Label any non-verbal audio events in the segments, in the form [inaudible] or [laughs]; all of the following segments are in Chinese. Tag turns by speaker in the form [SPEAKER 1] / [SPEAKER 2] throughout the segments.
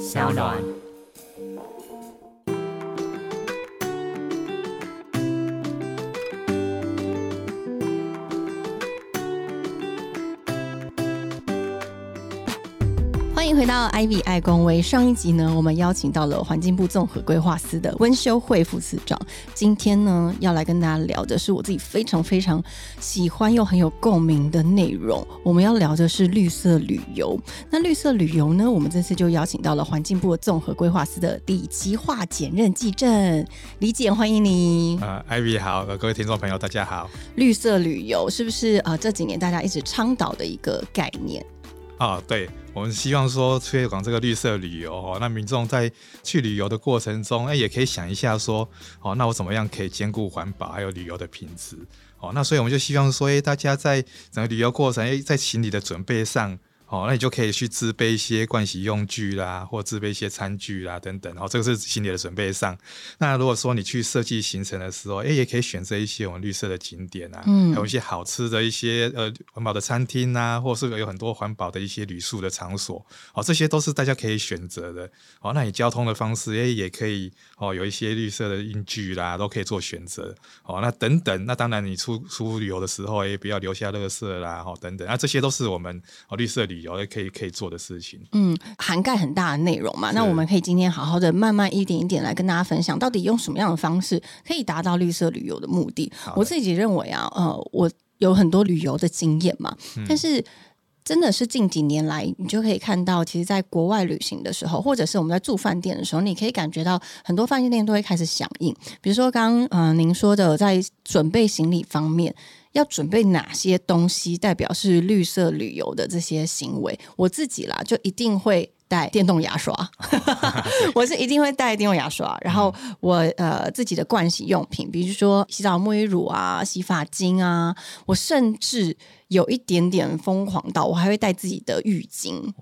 [SPEAKER 1] 小暖。
[SPEAKER 2] 回到 Ivy 爱公微。上一集呢，我们邀请到了环境部综合规划司的温修慧副司长。今天呢，要来跟大家聊的是我自己非常非常喜欢又很有共鸣的内容。我们要聊的是绿色旅游。那绿色旅游呢，我们这次就邀请到了环境部综合规划司的李奇化检任技正李检，欢迎你。
[SPEAKER 3] 呃，Ivy 好，呃各位听众朋友大家好。
[SPEAKER 2] 绿色旅游是不是呃这几年大家一直倡导的一个概念？
[SPEAKER 3] 啊，对，我们希望说推广这个绿色旅游哦，那民众在去旅游的过程中，哎，也可以想一下说，哦，那我怎么样可以兼顾环保还有旅游的品质？哦，那所以我们就希望说，哎，大家在整个旅游过程，哎，在行李的准备上。哦，那你就可以去自备一些盥洗用具啦，或自备一些餐具啦等等。哦这个是行李的准备上。那如果说你去设计行程的时候，哎，也可以选择一些我们绿色的景点啊，嗯，还有一些好吃的一些呃环保的餐厅啊，或是有很多环保的一些旅宿的场所。哦，这些都是大家可以选择的。哦，那你交通的方式，哎，也可以哦，有一些绿色的用具啦，都可以做选择。哦，那等等，那当然你出出旅游的时候，哎，不要留下垃圾啦，哦，等等，那这些都是我们哦绿色旅。有可以可以做的事情，
[SPEAKER 2] 嗯，涵盖很大的内容嘛。那我们可以今天好好的慢慢一点一点来跟大家分享，到底用什么样的方式可以达到绿色旅游的目的。我自己认为啊，呃，我有很多旅游的经验嘛，但是真的是近几年来，你就可以看到，其实，在国外旅行的时候，或者是我们在住饭店的时候，你可以感觉到很多饭店都会开始响应。比如说，刚嗯您说的，在准备行李方面。要准备哪些东西代表是绿色旅游的这些行为？我自己啦，就一定会带电动牙刷，[laughs] [laughs] 我是一定会带电动牙刷。然后我呃自己的盥洗用品，比如说洗澡沐浴乳啊、洗发精啊，我甚至有一点点疯狂到，我还会带自己的浴巾。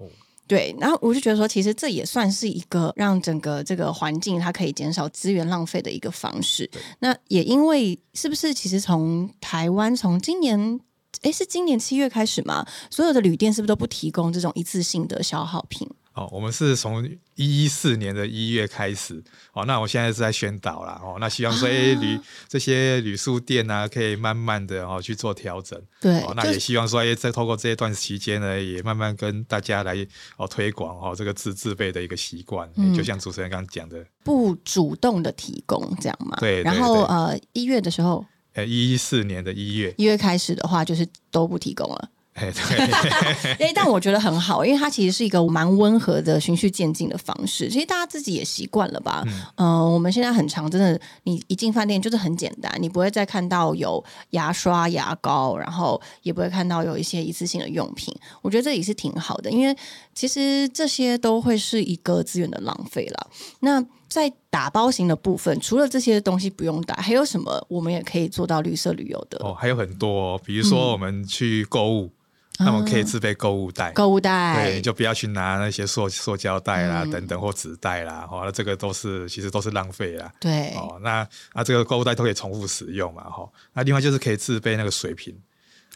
[SPEAKER 2] 对，然后我就觉得说，其实这也算是一个让整个这个环境它可以减少资源浪费的一个方式。那也因为是不是，其实从台湾从今年，诶，是今年七月开始嘛，所有的旅店是不是都不提供这种一次性的消耗品？
[SPEAKER 3] 哦，我们是从一四年的一月开始哦，那我现在是在宣导啦哦，那希望说哎旅这些旅宿店啊，可以慢慢的哦去做调整，
[SPEAKER 2] 对，
[SPEAKER 3] 那也希望说哎在透过这一段期间呢，也慢慢跟大家来哦推广哦这个自自备的一个习惯，就像主持人刚刚讲的，
[SPEAKER 2] 不主动的提供这样嘛，
[SPEAKER 3] 对，
[SPEAKER 2] 然后呃一月的时候，
[SPEAKER 3] 呃一四年的一月
[SPEAKER 2] 一月开始的话，就是都不提供了。
[SPEAKER 3] 哎，对，[laughs]
[SPEAKER 2] 哎，但我觉得很好，因为它其实是一个蛮温和的循序渐进的方式。其实大家自己也习惯了吧？嗯，我们现在很长，真的，你一进饭店就是很简单，你不会再看到有牙刷、牙膏，然后也不会看到有一些一次性的用品。我觉得这也是挺好的，因为其实这些都会是一个资源的浪费了。那在打包型的部分，除了这些东西不用带，还有什么我们也可以做到绿色旅游的？
[SPEAKER 3] 哦，还有很多，比如说我们去购物。那么可以自备购物袋，
[SPEAKER 2] 购物袋，
[SPEAKER 3] 对，就不要去拿那些塑塑胶袋啦，等等或纸袋啦，哦，那这个都是其实都是浪费啦。
[SPEAKER 2] 对，
[SPEAKER 3] 哦，那那这个购物袋都可以重复使用嘛，哈。那另外就是可以自备那个水瓶，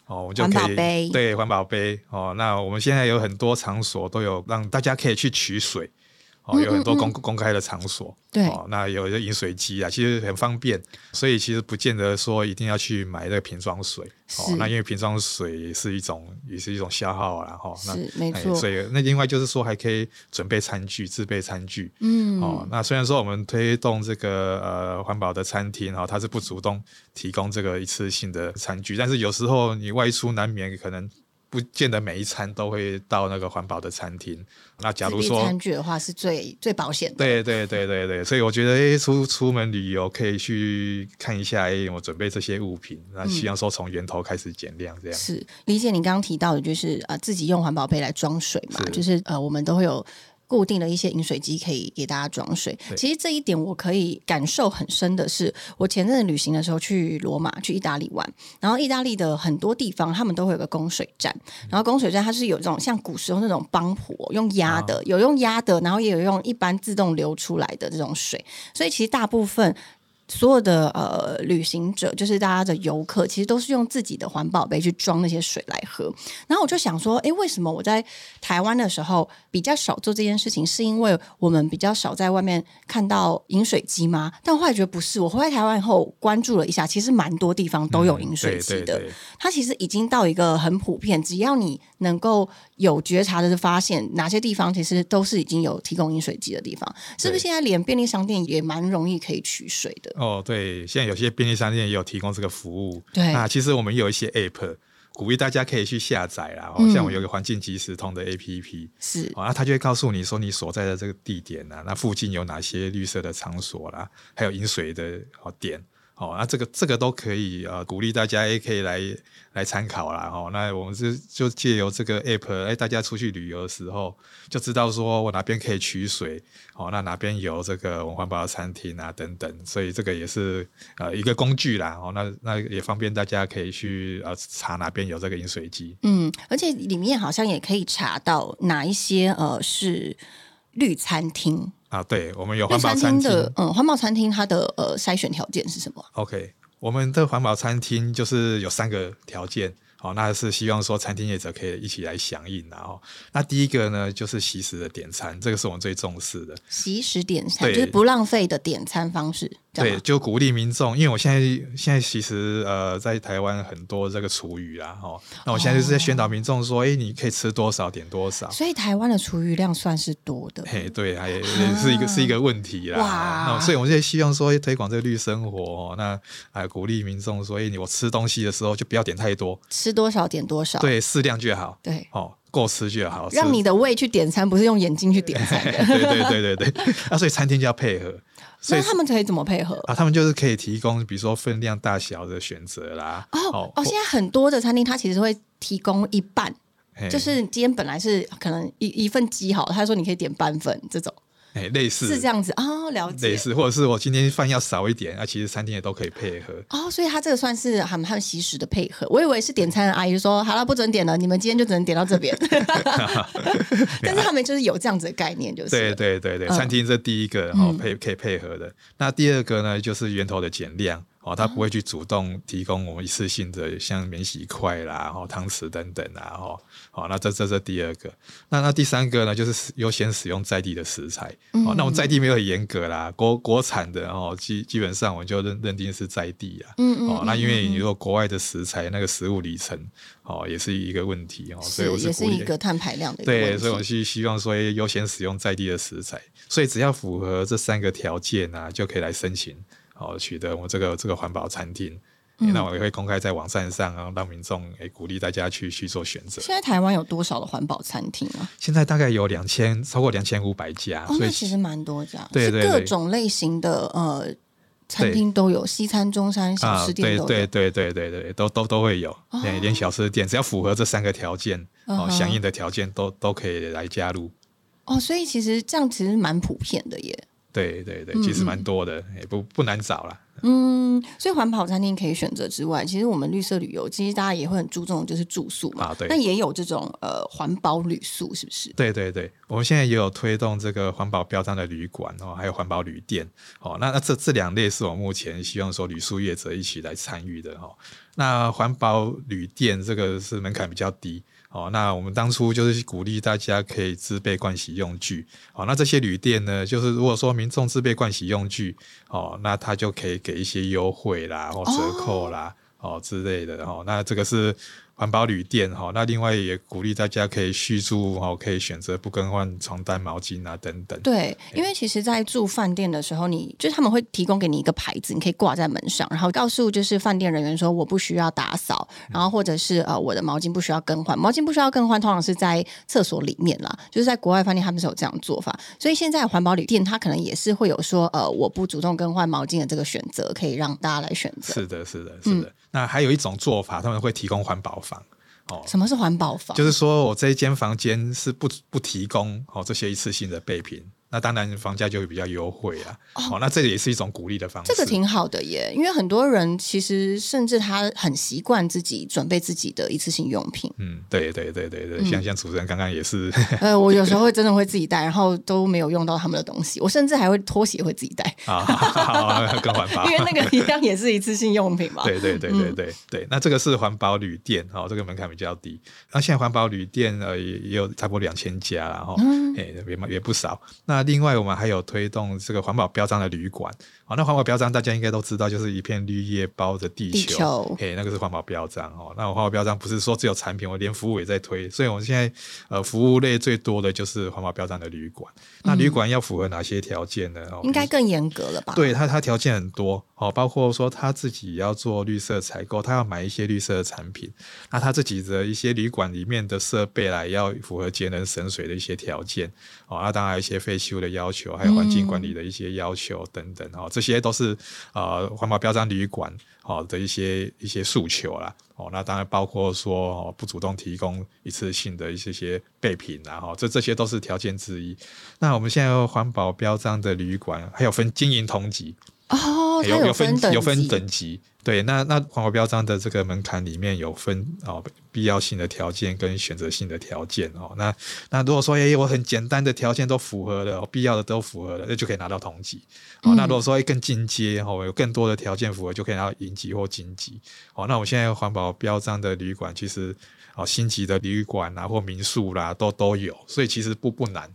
[SPEAKER 3] 哦，我们就可以对环保杯，哦，那我们现在有很多场所都有让大家可以去取水。哦，有很多公公开的场所，
[SPEAKER 2] 对，
[SPEAKER 3] 哦，那有一个饮水机啊，其实很方便，所以其实不见得说一定要去买那个瓶装水，哦，那因为瓶装水是一种也是一种消耗啊，哈，
[SPEAKER 2] 是没错，
[SPEAKER 3] 所以那另外就是说还可以准备餐具，自备餐具，嗯，哦，那虽然说我们推动这个呃环保的餐厅，哈，它是不主动提供这个一次性的餐具，但是有时候你外出难免可能。不见得每一餐都会到那个环保的餐厅。那假如说
[SPEAKER 2] 餐具的话，是最最保险的。
[SPEAKER 3] 对对对对对，所以我觉得，哎，出出门旅游可以去看一下，哎，我准备这些物品，那希望说从源头开始减量，这样。
[SPEAKER 2] 是理解你刚刚提到的，就是呃，自己用环保杯来装水嘛，就是呃，我们都会有。固定的一些饮水机可以给大家装水。其实这一点我可以感受很深的是，我前阵子旅行的时候去罗马、去意大利玩，然后意大利的很多地方他们都会有个供水站，然后供水站它是有这种像古时候那种帮浦用压的，有用压的，然后也有用一般自动流出来的这种水，所以其实大部分。所有的呃旅行者，就是大家的游客，其实都是用自己的环保杯去装那些水来喝。然后我就想说，哎，为什么我在台湾的时候比较少做这件事情？是因为我们比较少在外面看到饮水机吗？但后来觉得不是。我回来台湾以后关注了一下，其实蛮多地方都有饮水机的。它其实已经到一个很普遍，只要你能够有觉察的发现哪些地方其实都是已经有提供饮水机的地方，是不是？现在连便利商店也蛮容易可以取水的。
[SPEAKER 3] 哦，对，现在有些便利商店也有提供这个服务。
[SPEAKER 2] 对，
[SPEAKER 3] 那其实我们有一些 App，鼓励大家可以去下载啦。哦像我有个环境即时通的 APP，
[SPEAKER 2] 是，
[SPEAKER 3] 啊，它就会告诉你说你所在的这个地点啊，那附近有哪些绿色的场所啦，还有饮水的哦点。哦，那这个这个都可以呃，鼓励大家也可以来来参考啦。哦，那我们是就借由这个 app，哎，大家出去旅游的时候就知道说我哪边可以取水，哦，那哪边有这个环保的餐厅啊等等，所以这个也是呃一个工具啦。哦，那那也方便大家可以去呃查哪边有这个饮水机。
[SPEAKER 2] 嗯，而且里面好像也可以查到哪一些呃是绿餐厅。
[SPEAKER 3] 啊，对，我们有环保餐厅
[SPEAKER 2] 的，嗯，环保餐厅它的呃筛选条件是什么
[SPEAKER 3] ？OK，我们的环保餐厅就是有三个条件。好，那是希望说餐厅业者可以一起来响应，然后那第一个呢，就是习时的点餐，这个是我们最重视的。
[SPEAKER 2] 习时点餐就是不浪费的点餐方式。
[SPEAKER 3] 对，就鼓励民众，因为我现在现在其实呃在台湾很多这个厨余啦，哦，那我现在就是在宣导民众说，哎，你可以吃多少点多少。
[SPEAKER 2] 所以台湾的厨余量算是多的。
[SPEAKER 3] 嘿，对，还也是一个是一个问题啦。哇，那所以我们现在希望说推广这个绿生活，那啊鼓励民众说，哎，你我吃东西的时候就不要点太多，
[SPEAKER 2] 吃多少点多少，
[SPEAKER 3] 对，适量就好。
[SPEAKER 2] 对，
[SPEAKER 3] 哦。够吃就好，
[SPEAKER 2] 让你的胃去点餐，不是用眼睛去点餐。[laughs]
[SPEAKER 3] 对对对对对，那所以餐厅就要配合。
[SPEAKER 2] 那他们可以怎么配合
[SPEAKER 3] 啊？他们就是可以提供，比如说分量大小的选择啦。
[SPEAKER 2] 哦哦，现在很多的餐厅，它其实会提供一半，就是今天本来是可能一一份鸡好，他说你可以点半份这种。
[SPEAKER 3] 哎，类似
[SPEAKER 2] 是这样子啊，了解。
[SPEAKER 3] 类似，或者是我今天饭要少一点，啊，其实餐厅也都可以配合。
[SPEAKER 2] 哦，所以他这个算是很很习时的配合。我以为是点餐的阿姨说好了，不准点了，你们今天就只能点到这边。[laughs] [laughs] 但是他们就是有这样子的概念，就是
[SPEAKER 3] 对对对对，餐厅这第一个哦配可以配合的。那第二个呢，就是源头的减量。哦，他不会去主动提供我们一次性的像免洗筷啦、然后汤匙等等啊，哦，好，那这这是第二个。那那第三个呢，就是优先使用在地的食材。哦，那我们在地没有很严格啦，国国产的哦，基基本上我们就认认定是在地啊。嗯嗯。哦，那因为你如果国外的食材那个食物里程哦，也是一个问题哦，所以我
[SPEAKER 2] 是也是一个碳排量的
[SPEAKER 3] 对，所以我是希望说优先使用在地的食材，所以只要符合这三个条件啊，就可以来申请。哦，取得我这个这个环保餐厅，那我也会公开在网站上，然后让民众诶鼓励大家去去做选择。
[SPEAKER 2] 现在台湾有多少的环保餐厅啊？
[SPEAKER 3] 现在大概有两千，超过两千五百家，
[SPEAKER 2] 所以其实蛮多家。
[SPEAKER 3] 对对对，
[SPEAKER 2] 各种类型的呃餐厅都有，西餐、中餐、小吃店
[SPEAKER 3] 都有。对对对对对对，都都都会有，连连小吃店，只要符合这三个条件哦，相应的条件都都可以来加入。
[SPEAKER 2] 哦，所以其实这样其实蛮普遍的耶。
[SPEAKER 3] 对对对，其实蛮多的，也不不难找了。
[SPEAKER 2] 嗯，所以环保餐厅可以选择之外，其实我们绿色旅游，其实大家也会很注重就是住宿嘛。
[SPEAKER 3] 对。
[SPEAKER 2] 那也有这种呃环保旅宿，是不是？
[SPEAKER 3] 对对对，我们现在也有推动这个环保标章的旅馆哦，还有环保旅店哦。那那这这两类是我目前希望说旅宿业者一起来参与的哈。那环保旅店这个是门槛比较低。哦，那我们当初就是鼓励大家可以自备盥洗用具。哦，那这些旅店呢，就是如果说民众自备盥洗用具，哦，那他就可以给一些优惠啦，或折扣啦，哦之类的。哦，那这个是。环保旅店哈，那另外也鼓励大家可以续住哈，可以选择不更换床单、毛巾啊等等。
[SPEAKER 2] 对，因为其实，在住饭店的时候，你就是他们会提供给你一个牌子，你可以挂在门上，然后告诉就是饭店人员说我不需要打扫，然后或者是呃我的毛巾不需要更换，毛巾不需要更换，通常是在厕所里面啦。就是在国外饭店他们是有这样做法，所以现在环保旅店它可能也是会有说呃我不主动更换毛巾的这个选择，可以让大家来选择。
[SPEAKER 3] 是的，是的，是的。那还有一种做法，他们会提供环保房。
[SPEAKER 2] 哦，什么是环保房？
[SPEAKER 3] 就是说我这一间房间是不不提供哦这些一次性的备品，那当然房价就会比较优惠啊。哦，那这个也是一种鼓励的方式。
[SPEAKER 2] 这个挺好的耶，因为很多人其实甚至他很习惯自己准备自己的一次性用品。
[SPEAKER 3] 嗯，对对对对对，像像主持人刚刚也是。
[SPEAKER 2] 呃，我有时候会真的会自己带，然后都没有用到他们的东西。我甚至还会拖鞋会自己带 [laughs]
[SPEAKER 3] 啊，更环保。
[SPEAKER 2] 因为那个一样也是一次性用品嘛。[laughs]
[SPEAKER 3] 对对对对对对，那这个是环保旅店哦，这个门槛比较低。那现在环保旅店呃也也有差不多两千家了哈，哎也也不少。那另外我们还有推动这个环保标章的旅馆。好，那环保标章大家应该都知道，就是一片绿叶包着地球，嘿，那个是环保标章哦。那我环保标章不是说只有产品，我连服务也在推，所以我们现在呃服务类最多的就是环保标章的旅馆。那旅馆要符合哪些条件呢？
[SPEAKER 2] 应该更严格了吧？
[SPEAKER 3] 对，它它条件很多哦，包括说他自己要做绿色采购，他要买一些绿色的产品，那他自己的一些旅馆里面的设备来要符合节能省水的一些条件哦，那当然一些废弃物的要求，还有环境管理的一些要求等等哦，这。些都是呃环保标章旅馆哦的一些一些诉求啦哦，那当然包括说哦不主动提供一次性的一些些备品啊哈，这这些都是条件之一。那我们现在环保标章的旅馆还有分经营同级
[SPEAKER 2] 哦，有
[SPEAKER 3] 有
[SPEAKER 2] 分
[SPEAKER 3] 有分等级。对，那那环保标章的这个门槛里面有分哦，必要性的条件跟选择性的条件哦。那那如果说诶，我很简单的条件都符合了，必要的都符合了，那就可以拿到同级。哦，那如果说更进阶哦，有更多的条件符合，就可以拿到银级或金级。哦，那我现在环保标章的旅馆，其实哦，星级的旅馆啊或民宿啦，都都有，所以其实不不难。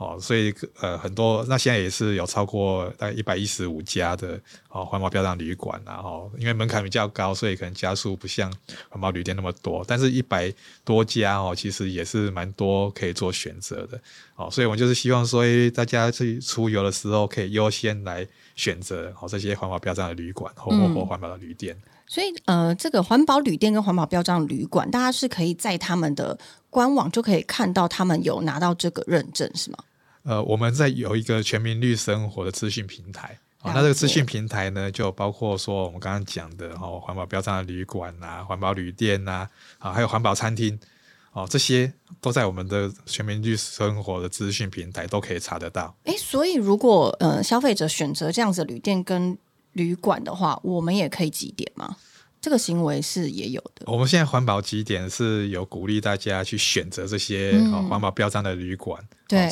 [SPEAKER 3] 哦，所以呃很多，那现在也是有超过大概一百一十五家的哦环保标章旅馆然后因为门槛比较高，所以可能家数不像环保旅店那么多，但是一百多家哦，其实也是蛮多可以做选择的哦，所以我们就是希望说，大家去出游的时候可以优先来选择哦这些环保标章的旅馆或或环保的旅店。
[SPEAKER 2] 所以呃，这个环保旅店跟环保标章旅馆，大家是可以在他们的官网就可以看到他们有拿到这个认证，是吗？
[SPEAKER 3] 呃，我们在有一个全民绿生活的资讯平台啊，那这个资讯平台呢，就包括说我们刚刚讲的哦，环保标章的旅馆呐，环保旅店呐，啊，还有环保餐厅哦，这些都在我们的全民绿生活的资讯平台都可以查得到。
[SPEAKER 2] 哎，所以如果呃消费者选择这样子旅店跟旅馆的话，我们也可以几点吗？这个行为是也有的。
[SPEAKER 3] 我们现在环保几点是有鼓励大家去选择这些环保标章的旅馆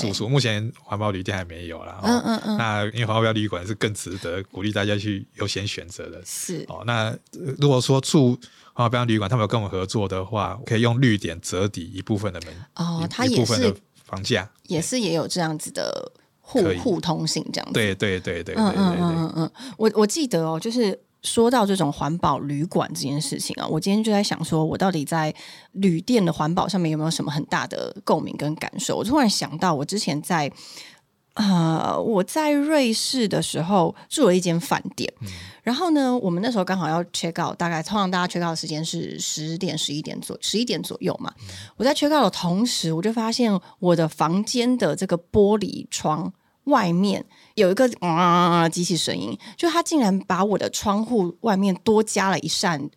[SPEAKER 3] 住宿。目前环保旅店还没有啦。嗯嗯嗯。那因为环保标旅馆是更值得鼓励大家去优先选择的。
[SPEAKER 2] 是
[SPEAKER 3] 哦。那如果说住环保标旅馆，他们有跟我们合作的话，可以用绿点折抵一部分的门
[SPEAKER 2] 哦，它也是
[SPEAKER 3] 房价，
[SPEAKER 2] 也是也有这样子的互互通性这样子。
[SPEAKER 3] 对对对对对对对。嗯嗯
[SPEAKER 2] 嗯。我我记得哦，就是。说到这种环保旅馆这件事情啊，我今天就在想，说我到底在旅店的环保上面有没有什么很大的共鸣跟感受？我突然想到，我之前在呃我在瑞士的时候住了一间饭店，然后呢，我们那时候刚好要 check out，大概通常大家 check out 的时间是十点、十一点左十一点左右嘛。我在 check out 的同时，我就发现我的房间的这个玻璃窗。外面有一个啊机器声音，就它竟然把我的窗户外面多加了一扇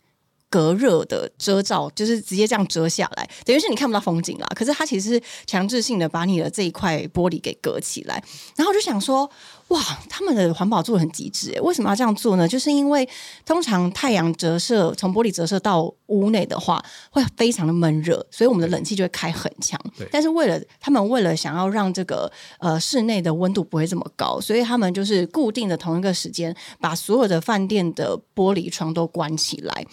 [SPEAKER 2] 隔热的遮罩，就是直接这样遮下来，等于是你看不到风景啦。可是它其实是强制性的把你的这一块玻璃给隔起来，然后我就想说。哇，他们的环保做的很极致诶！为什么要这样做呢？就是因为通常太阳折射从玻璃折射到屋内的话，会非常的闷热，所以我们的冷气就会开很强。但是为了他们为了想要让这个呃室内的温度不会这么高，所以他们就是固定的同一个时间，把所有的饭店的玻璃窗都关起来。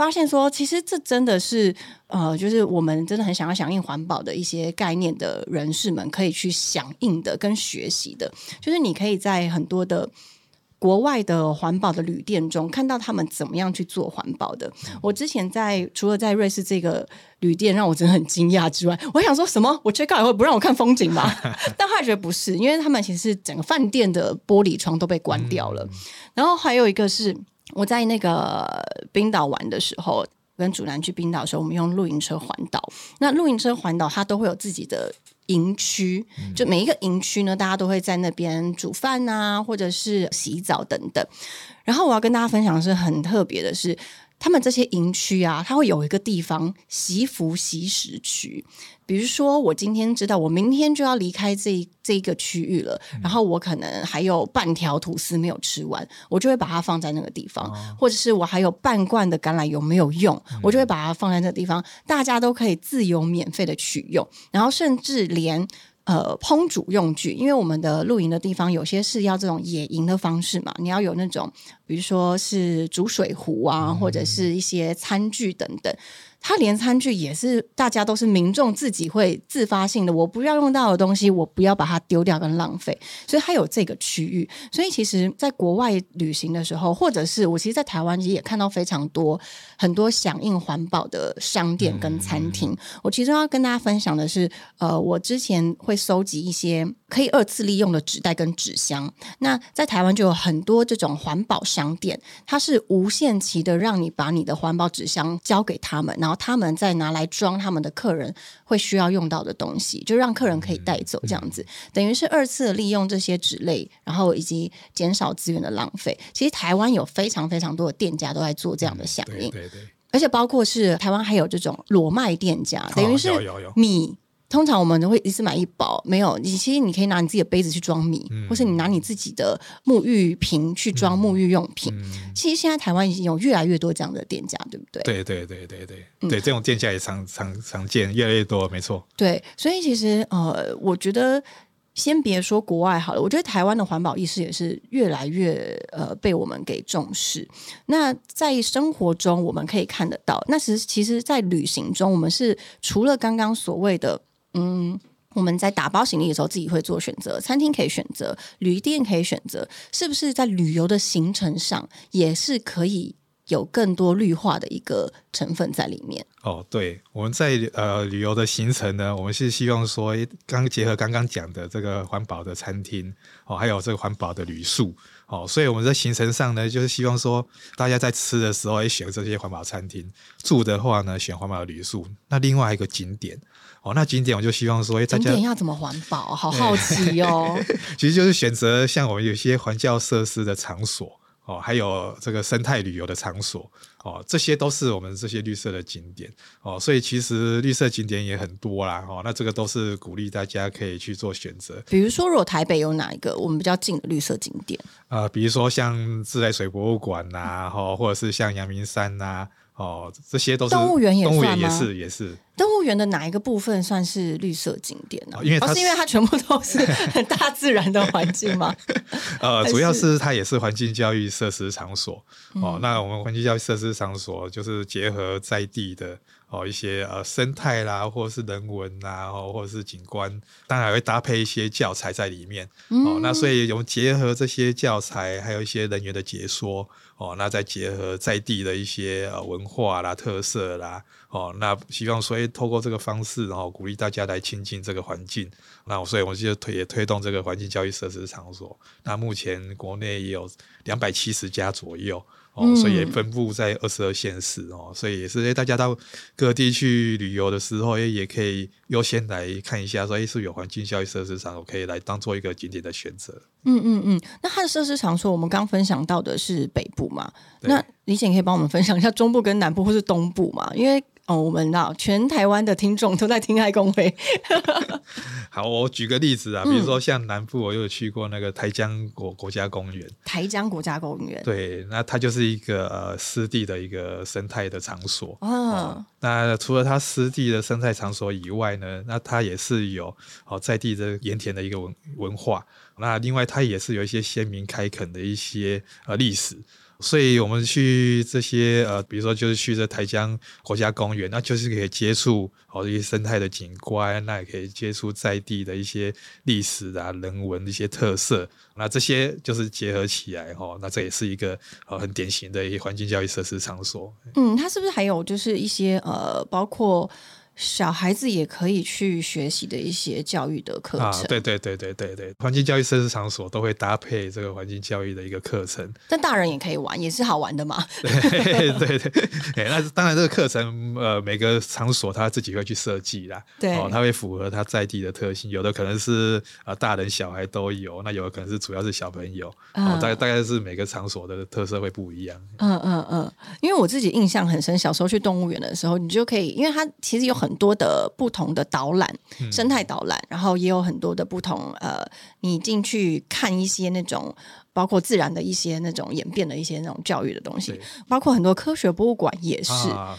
[SPEAKER 2] 发现说，其实这真的是呃，就是我们真的很想要响应环保的一些概念的人士们可以去响应的跟学习的，就是你可以在很多的国外的环保的旅店中看到他们怎么样去做环保的。我之前在除了在瑞士这个旅店让我真的很惊讶之外，我想说什么？我 check out 以后不让我看风景吗？[laughs] 但后来觉得不是，因为他们其实整个饭店的玻璃窗都被关掉了。然后还有一个是。我在那个冰岛玩的时候，跟主男去冰岛的时候，我们用露营车环岛。那露营车环岛，它都会有自己的营区，就每一个营区呢，大家都会在那边煮饭啊，或者是洗澡等等。然后我要跟大家分享的是很特别的是，他们这些营区啊，它会有一个地方习服习食区。比如说，我今天知道我明天就要离开这这一个区域了，然后我可能还有半条吐司没有吃完，我就会把它放在那个地方，或者是我还有半罐的橄榄油没有用，我就会把它放在那个地方，大家都可以自由免费的取用，然后甚至连。呃，烹煮用具，因为我们的露营的地方有些是要这种野营的方式嘛，你要有那种，比如说是煮水壶啊，或者是一些餐具等等。它连餐具也是大家都是民众自己会自发性的，我不要用到的东西，我不要把它丢掉跟浪费，所以它有这个区域。所以其实，在国外旅行的时候，或者是我其实，在台湾其实也看到非常多很多响应环保的商店跟餐厅。我其中要跟大家分享的是，呃，我之前会收集一些可以二次利用的纸袋跟纸箱。那在台湾就有很多这种环保商店，它是无限期的让你把你的环保纸箱交给他们，然后。然后他们再拿来装他们的客人会需要用到的东西，就让客人可以带走，这样子等于是二次利用这些纸类，然后以及减少资源的浪费。其实台湾有非常非常多的店家都在做这样的响应，
[SPEAKER 3] 对对，
[SPEAKER 2] 而且包括是台湾还有这种裸卖店家，等于是米。通常我们都会一次买一包，没有你其实你可以拿你自己的杯子去装米，或是你拿你自己的沐浴瓶去装沐浴用品。其实现在台湾已经有越来越多这样的店家，对不对？
[SPEAKER 3] 对对对对对对，这种店家也常常常见，越来越多，没错。
[SPEAKER 2] 对，所以其实呃，我觉得先别说国外好了，我觉得台湾的环保意识也是越来越呃被我们给重视。那在生活中我们可以看得到，那其实其实，在旅行中，我们是除了刚刚所谓的。嗯，我们在打包行李的时候，自己会做选择，餐厅可以选择，旅店可以选择，是不是在旅游的行程上也是可以有更多绿化的一个成分在里面？
[SPEAKER 3] 哦，对，我们在呃旅游的行程呢，我们是希望说，刚结合刚刚讲的这个环保的餐厅哦，还有这个环保的旅宿哦，所以我们在行程上呢，就是希望说，大家在吃的时候也选这些环保餐厅，住的话呢，选环保的旅宿。那另外一个景点。哦，那景点我就希望说，哎，
[SPEAKER 2] 景点要怎么环保？好好奇哦。[laughs]
[SPEAKER 3] 其实就是选择像我们有些环教设施的场所，哦，还有这个生态旅游的场所，哦，这些都是我们这些绿色的景点，哦，所以其实绿色景点也很多啦，哦，那这个都是鼓励大家可以去做选择。
[SPEAKER 2] 比如说，如果台北有哪一个我们比较近的绿色景点？
[SPEAKER 3] 呃，比如说像自来水博物馆呐，哦，或者是像阳明山呐。哦，这些都是
[SPEAKER 2] 动物园也
[SPEAKER 3] 算吗？也是也是。
[SPEAKER 2] 动物园的哪一个部分算是绿色景点呢？
[SPEAKER 3] 因为它
[SPEAKER 2] 是因为它全部都是大自然的环境吗？[laughs]
[SPEAKER 3] 呃，主要是它也是环境教育设施场所。哦，那我们环境教育设施场所就是结合在地的。哦，一些呃生态啦，或者是人文呐，哦，或者是景观，当然还会搭配一些教材在里面。哦，那所以我们结合这些教材，还有一些人员的解说，哦，那再结合在地的一些呃文化啦、特色啦，哦，那希望所以透过这个方式，然后鼓励大家来亲近这个环境。那所以我就推也推动这个环境教育设施场所。那目前国内也有两百七十家左右。哦，所以也分布在二十二县市哦，所以也是大家到各地去旅游的时候，也也可以优先来看一下，说哎，是有环境教育设施场，我可以来当做一个景点的选择。
[SPEAKER 2] 嗯嗯嗯，那它的设施场所，我们刚分享到的是北部嘛？那李姐可以帮我们分享一下中部跟南部或是东部嘛？因为哦，我们道全台湾的听众都在听爱公会。[laughs]
[SPEAKER 3] 好，我举个例子啊，比如说像南部，我有去过那个台江国国家公园。
[SPEAKER 2] 台江国家公园，
[SPEAKER 3] 对，那它就是一个呃湿地的一个生态的场所。哦，那除了它湿地的生态场所以外呢，那它也是有哦在地的盐田的一个文文化。那另外它也是有一些先民开垦的一些呃历史。所以我们去这些呃，比如说就是去这台江国家公园，那就是可以接触哦一些生态的景观，那也可以接触在地的一些历史啊、人文的一些特色，那这些就是结合起来哈，那这也是一个呃很典型的一些环境教育设施场所。
[SPEAKER 2] 嗯，它是不是还有就是一些呃，包括？小孩子也可以去学习的一些教育的课程。
[SPEAKER 3] 对对对对对对，环境教育设施场所都会搭配这个环境教育的一个课程。
[SPEAKER 2] 但大人也可以玩，也是好玩的嘛。[laughs]
[SPEAKER 3] 对对对，哎，那当然这个课程呃每个场所他自己会去设计啦，
[SPEAKER 2] 对，
[SPEAKER 3] 哦，他会符合他在地的特性，有的可能是呃大人小孩都有，那有的可能是主要是小朋友，哦，大概大概是每个场所的特色会不一样。
[SPEAKER 2] 嗯嗯嗯，因为我自己印象很深，小时候去动物园的时候，你就可以，因为它其实有很多的不同的导览，生态导览，然后也有很多的不同，呃，你进去看一些那种包括自然的一些那种演变的一些那种教育的东西，包括很多科学博物馆也是。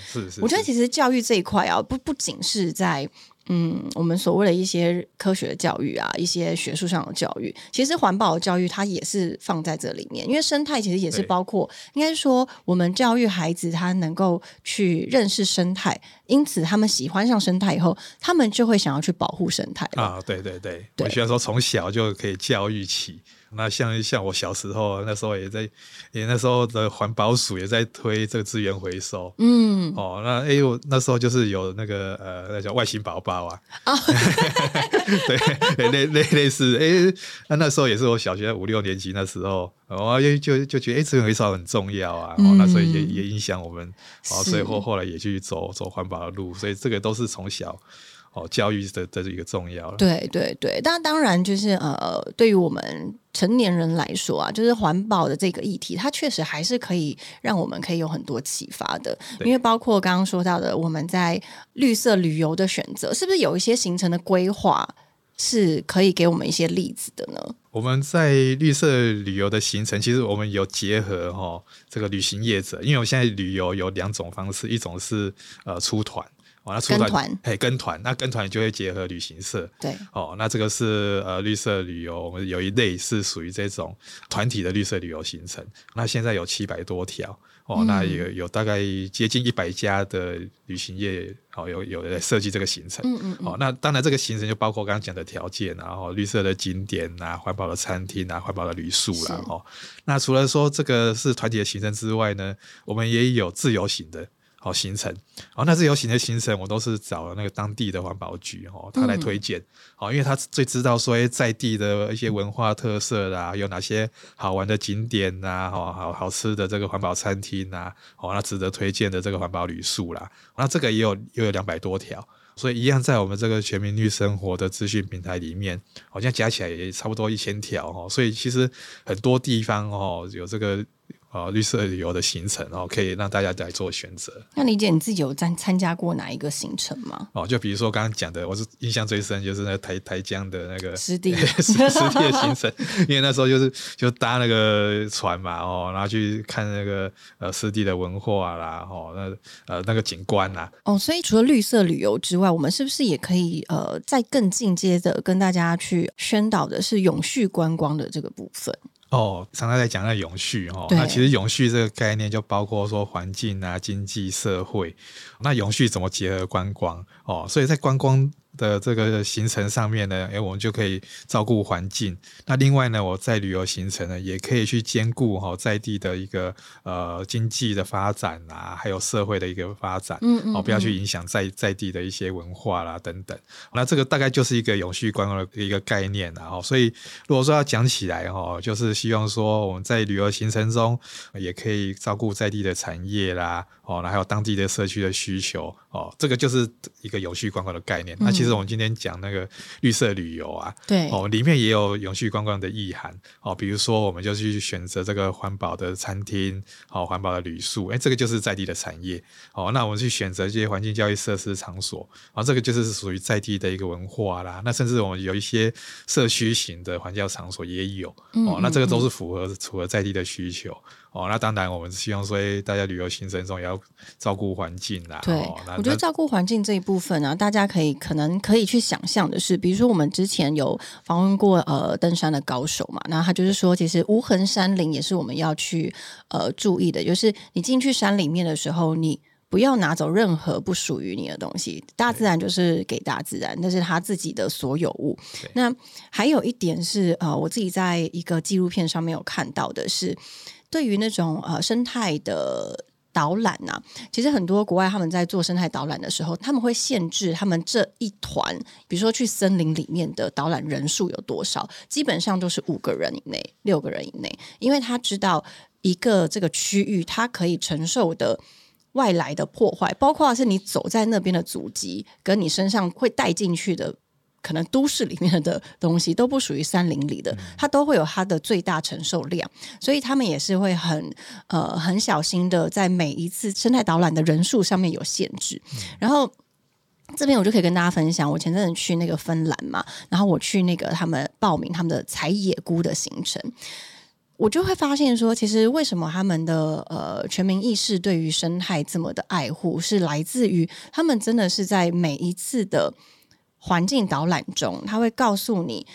[SPEAKER 3] 是是，
[SPEAKER 2] 我觉得其实教育这一块啊，不不仅是在。嗯，我们所谓的一些科学教育啊，一些学术上的教育，其实环保教育它也是放在这里面。因为生态其实也是包括，应该说我们教育孩子他能够去认识生态，因此他们喜欢上生态以后，他们就会想要去保护生态
[SPEAKER 3] 啊。对对对，我希望说从小就可以教育起。那像像我小时候那时候也在，也那时候的环保署也在推这个资源回收。嗯，哦，那哎我那时候就是有那个呃，那叫外星宝宝啊。啊，[laughs] 对，类类类似，哎，那那时候也是我小学五六年级那时候，哦，就就觉得哎，资源回收很重要啊。哦，那所以也也影响我们，哦，所以后后来也去走走环保的路，所以这个都是从小。哦，教育的的一个重要。
[SPEAKER 2] 对对对，但当然就是呃，对于我们成年人来说啊，就是环保的这个议题，它确实还是可以让我们可以有很多启发的。因为包括刚刚说到的，我们在绿色旅游的选择，是不是有一些行程的规划是可以给我们一些例子的呢？
[SPEAKER 3] 我们在绿色旅游的行程，其实我们有结合哈这个旅行业者，因为我现在旅游有两种方式，一种是呃出团。
[SPEAKER 2] 哦，那出团，
[SPEAKER 3] 哎，跟团，那跟团就会结合旅行社，
[SPEAKER 2] 对，
[SPEAKER 3] 哦，那这个是呃绿色旅游，我们有一类是属于这种团体的绿色旅游行程，那现在有七百多条，哦，那有有大概接近一百家的旅行业，哦，有有在设计这个行程，嗯嗯，哦，那当然这个行程就包括刚刚讲的条件，然后绿色的景点啊，环保的餐厅啊，环保的旅宿啦，哦，那除了说这个是团体的行程之外呢，我们也有自由行的。好行程，好，那自由行的行程我都是找了那个当地的环保局哦，他来推荐，好，因为他最知道说在地的一些文化特色啦，有哪些好玩的景点呐，好好好吃的这个环保餐厅呐，好，那值得推荐的这个环保旅宿啦，那这个也有又有两百多条，所以一样在我们这个全民绿生活的资讯平台里面，好像加起来也差不多一千条哦，所以其实很多地方哦有这个。啊，绿色旅游的行程，然后可以让大家来做选择。
[SPEAKER 2] 那李姐，你自己有参参加过哪一个行程吗？
[SPEAKER 3] 哦，就比如说刚刚讲的，我是印象最深就是那台台江的那个
[SPEAKER 2] 湿地 [laughs]
[SPEAKER 3] 湿地的行程，因为那时候就是就搭那个船嘛，哦，然后去看那个呃湿地的文化啦，哦，那呃那个景观啦。
[SPEAKER 2] 哦，所以除了绿色旅游之外，我们是不是也可以呃再更进阶的跟大家去宣导的是永续观光的这个部分？
[SPEAKER 3] 哦，常常在讲那永续哦，那其实永续这个概念就包括说环境啊、经济社会，那永续怎么结合观光哦？所以在观光。的这个行程上面呢，哎，我们就可以照顾环境。那另外呢，我在旅游行程呢，也可以去兼顾哈在地的一个呃经济的发展啊，还有社会的一个发展，嗯嗯，哦，不要去影响在在地的一些文化啦等等。那这个大概就是一个永续观光的一个概念然后，所以如果说要讲起来哈，就是希望说我们在旅游行程中也可以照顾在地的产业啦，哦，还有当地的社区的需求，哦，这个就是一个永续观光的概念。那其实我们今天讲那个绿色旅游啊，
[SPEAKER 2] 对
[SPEAKER 3] 哦，里面也有永续观光的意涵哦。比如说，我们就去选择这个环保的餐厅，哦，环保的旅宿，哎，这个就是在地的产业哦。那我们去选择这些环境教育设施场所，啊，这个就是属于在地的一个文化啦。那甚至我们有一些社区型的环教场所也有哦，那这个都是符合符合在地的需求。哦，那当然，我们希望说，大家旅游行程中也要照顾环境啦。
[SPEAKER 2] 对，我觉得照顾环境这一部分呢，大家可以可能可以去想象的是，比如说我们之前有访问过呃登山的高手嘛，那他就是说，其实无痕山林也是我们要去呃注意的，就是你进去山里面的时候，你不要拿走任何不属于你的东西，大自然就是给大自然，那是他自己的所有物。那还有一点是呃，我自己在一个纪录片上面有看到的是。对于那种呃生态的导览呐，其实很多国外他们在做生态导览的时候，他们会限制他们这一团，比如说去森林里面的导览人数有多少，基本上都是五个人以内、六个人以内，因为他知道一个这个区域它可以承受的外来的破坏，包括是你走在那边的足迹，跟你身上会带进去的。可能都市里面的东西都不属于山林里的，它都会有它的最大承受量，所以他们也是会很呃很小心的，在每一次生态导览的人数上面有限制。然后这边我就可以跟大家分享，我前阵子去那个芬兰嘛，然后我去那个他们报名他们的采野菇的行程，我就会发现说，其实为什么他们的呃全民意识对于生态这么的爱护，是来自于他们真的是在每一次的。环境导览中，他会告诉你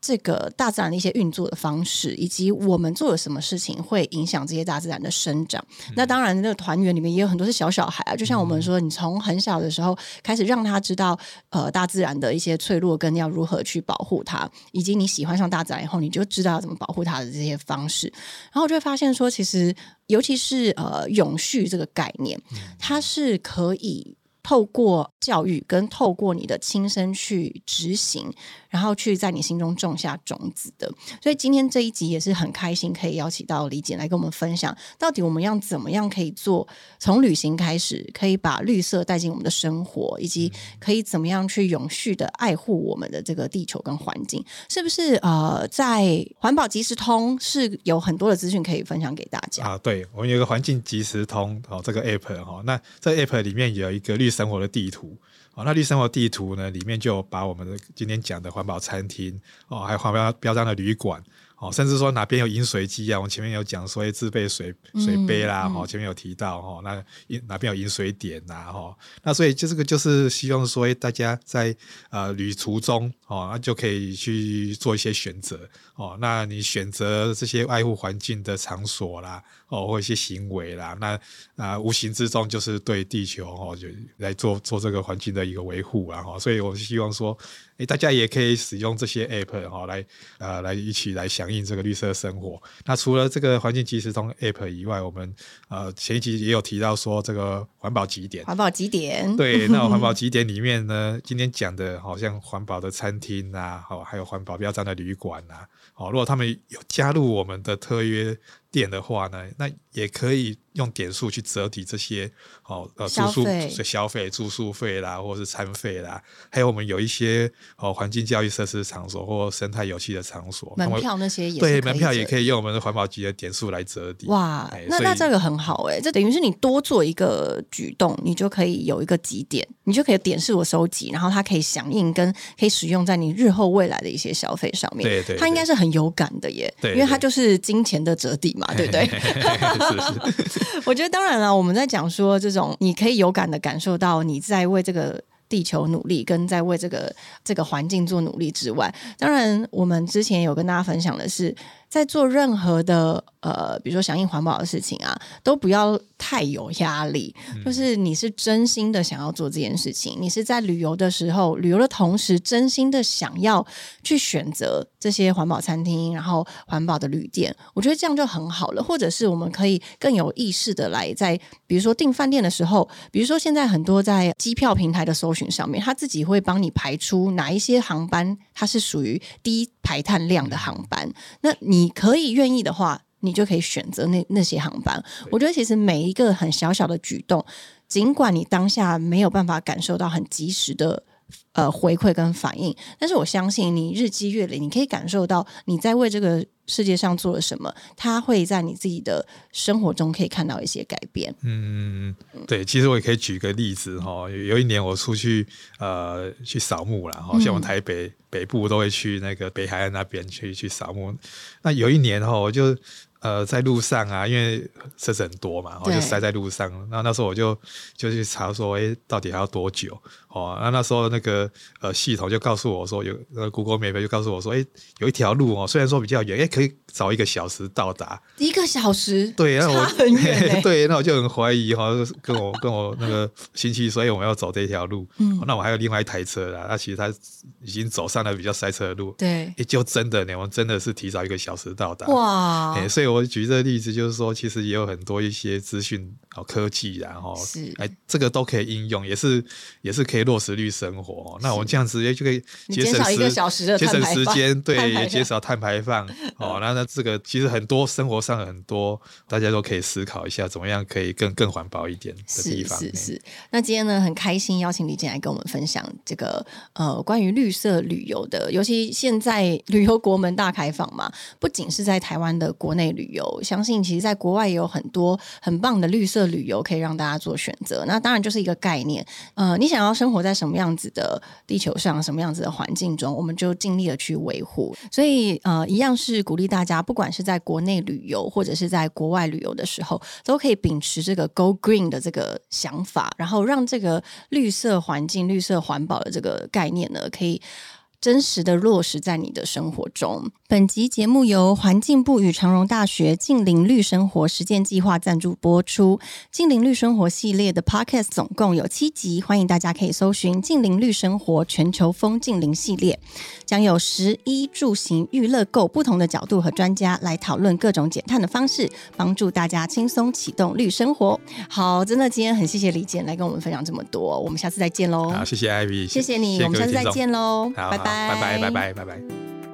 [SPEAKER 2] 这个大自然的一些运作的方式，以及我们做了什么事情会影响这些大自然的生长。那当然，那个团员里面也有很多是小小孩啊，就像我们说，你从很小的时候开始让他知道，呃，大自然的一些脆弱跟要如何去保护它，以及你喜欢上大自然以后，你就知道怎么保护它的这些方式。然后我就会发现说，其实尤其是呃永续这个概念，它是可以。透过教育跟透过你的亲身去执行，然后去在你心中种下种子的。所以今天这一集也是很开心，可以邀请到李姐来跟我们分享，到底我们要怎么样可以做，从旅行开始，可以把绿色带进我们的生活，以及可以怎么样去永续的爱护我们的这个地球跟环境，是不是？呃，在环保即时通是有很多的资讯可以分享给大家
[SPEAKER 3] 啊。对，我们有一个环境即时通哦，这个 app 哈，那这 app 里面有一个绿。生活的地图哦，那绿生活地图呢？里面就把我们的今天讲的环保餐厅哦，还有环保标章的旅馆哦，甚至说哪边有饮水机啊？我们前面有讲说自备水水杯啦，哈，前面有提到哈，那哪边有饮水点呐？哈，那所以就这个就是希望说大家在呃旅途中哦，那就可以去做一些选择哦。那你选择这些爱护环境的场所啦。哦，或一些行为啦，那啊，无形之中就是对地球哦，就来做做这个环境的一个维护啊，哈，所以我希望说，哎，大家也可以使用这些 app 哈，来呃，来一起来响应这个绿色生活。那除了这个环境即时通 app 以外，我们呃前一集也有提到说这个环保极点，
[SPEAKER 2] 环保极点，
[SPEAKER 3] 对，那环保 [laughs] 极点里面呢，今天讲的好像环保的餐厅啊，好，还有环保标章的旅馆啊，好，如果他们有加入我们的特约。店的话呢，那也可以。用点数去折抵这些哦呃住宿消费住宿费啦，或者是餐费啦，还有我们有一些哦环境教育设施场所或生态游戏的场所，
[SPEAKER 2] 门票那些也
[SPEAKER 3] 对门票也可以用我们的环保局的点数来折抵。
[SPEAKER 2] 哇，那那这个很好哎，这等于是你多做一个举动，你就可以有一个几点，你就可以点数我收集，然后它可以响应跟可以使用在你日后未来的一些消费上面。
[SPEAKER 3] 对对，
[SPEAKER 2] 它应该是很有感的耶，因为它就是金钱的折抵嘛，对不对？
[SPEAKER 3] 是 [laughs] 是。[laughs]
[SPEAKER 2] 我觉得当然了，我们在讲说这种，你可以有感的感受到你在为这个地球努力，跟在为这个这个环境做努力之外，当然我们之前有跟大家分享的是。在做任何的呃，比如说响应环保的事情啊，都不要太有压力。就是你是真心的想要做这件事情，你是在旅游的时候，旅游的同时，真心的想要去选择这些环保餐厅，然后环保的旅店。我觉得这样就很好了。或者是我们可以更有意识的来在，比如说订饭店的时候，比如说现在很多在机票平台的搜寻上面，他自己会帮你排出哪一些航班，它是属于低排碳量的航班。那你。你可以愿意的话，你就可以选择那那些航班。我觉得其实每一个很小小的举动，尽管你当下没有办法感受到很及时的呃回馈跟反应，但是我相信你日积月累，你可以感受到你在为这个世界上做了什么，它会在你自己的生活中可以看到一些改变。
[SPEAKER 3] 嗯，对，其实我也可以举个例子哈，有一年我出去呃去扫墓了，哈，像我们台北。北部都会去那个北海岸那边去去扫墓。那有一年哈，我就呃在路上啊，因为车子很多嘛，我就塞在路上。那那时候我就就去查说，哎，到底还要多久？哦，那那时候那个呃系统就告诉我说，有呃 Google Map 就告诉我说，哎，有一条路哦，虽然说比较远，哎，可以早一个小时到达，
[SPEAKER 2] 一个小时，
[SPEAKER 3] 对，那我
[SPEAKER 2] 很远
[SPEAKER 3] 对，那我就很怀疑哈，跟我 [laughs] 跟我那个亲戚说，哎，我们要走这条路，嗯，那我还有另外一台车啦，那其实他已经走上了比较塞车的路，
[SPEAKER 2] 对，
[SPEAKER 3] 哎，就真的呢，我们真的是提早一个小时到达，哇，哎，所以我举这个例子就是说，其实也有很多一些资讯哦科技，然后
[SPEAKER 2] 是，
[SPEAKER 3] 哎，这个都可以应用，也是也是可以落实绿生活，那我们这样直接就可以节省
[SPEAKER 2] 一个小时的
[SPEAKER 3] 节省时间，对，也减少碳排放，[laughs] 哦，那那这个其实很多生活上很多，大家都可以思考一下，怎么样可以更更环保一点的地方。
[SPEAKER 2] 是是是。那今天呢，很开心邀请李健来跟我们分享这个呃关于绿色旅游的，尤其现在旅游国门大开放嘛，不仅是在台湾的国内旅游，相信其实在国外也有很多很棒的绿色旅游可以让大家做选择。那当然就是一个概念，呃，你想要生生活在什么样子的地球上，什么样子的环境中，我们就尽力的去维护。所以呃，一样是鼓励大家，不管是在国内旅游或者是在国外旅游的时候，都可以秉持这个 “Go Green” 的这个想法，然后让这个绿色环境、绿色环保的这个概念呢，可以。真实的落实在你的生活中。本集节目由环境部与长荣大学近邻绿生活实践计划赞助播出。近邻绿生活系列的 Podcast 总共有七集，欢迎大家可以搜寻“近邻绿生活全球风近邻系列”，将有十一住行娱乐购不同的角度和专家来讨论各种减碳的方式，帮助大家轻松启动绿生活。好，真的今天很谢谢李健来跟我们分享这么多，我们下次再见喽。
[SPEAKER 3] 好，谢谢 Ivy，
[SPEAKER 2] 谢谢你，我们下次再见喽，拜拜。
[SPEAKER 3] 拜拜。拜拜拜拜。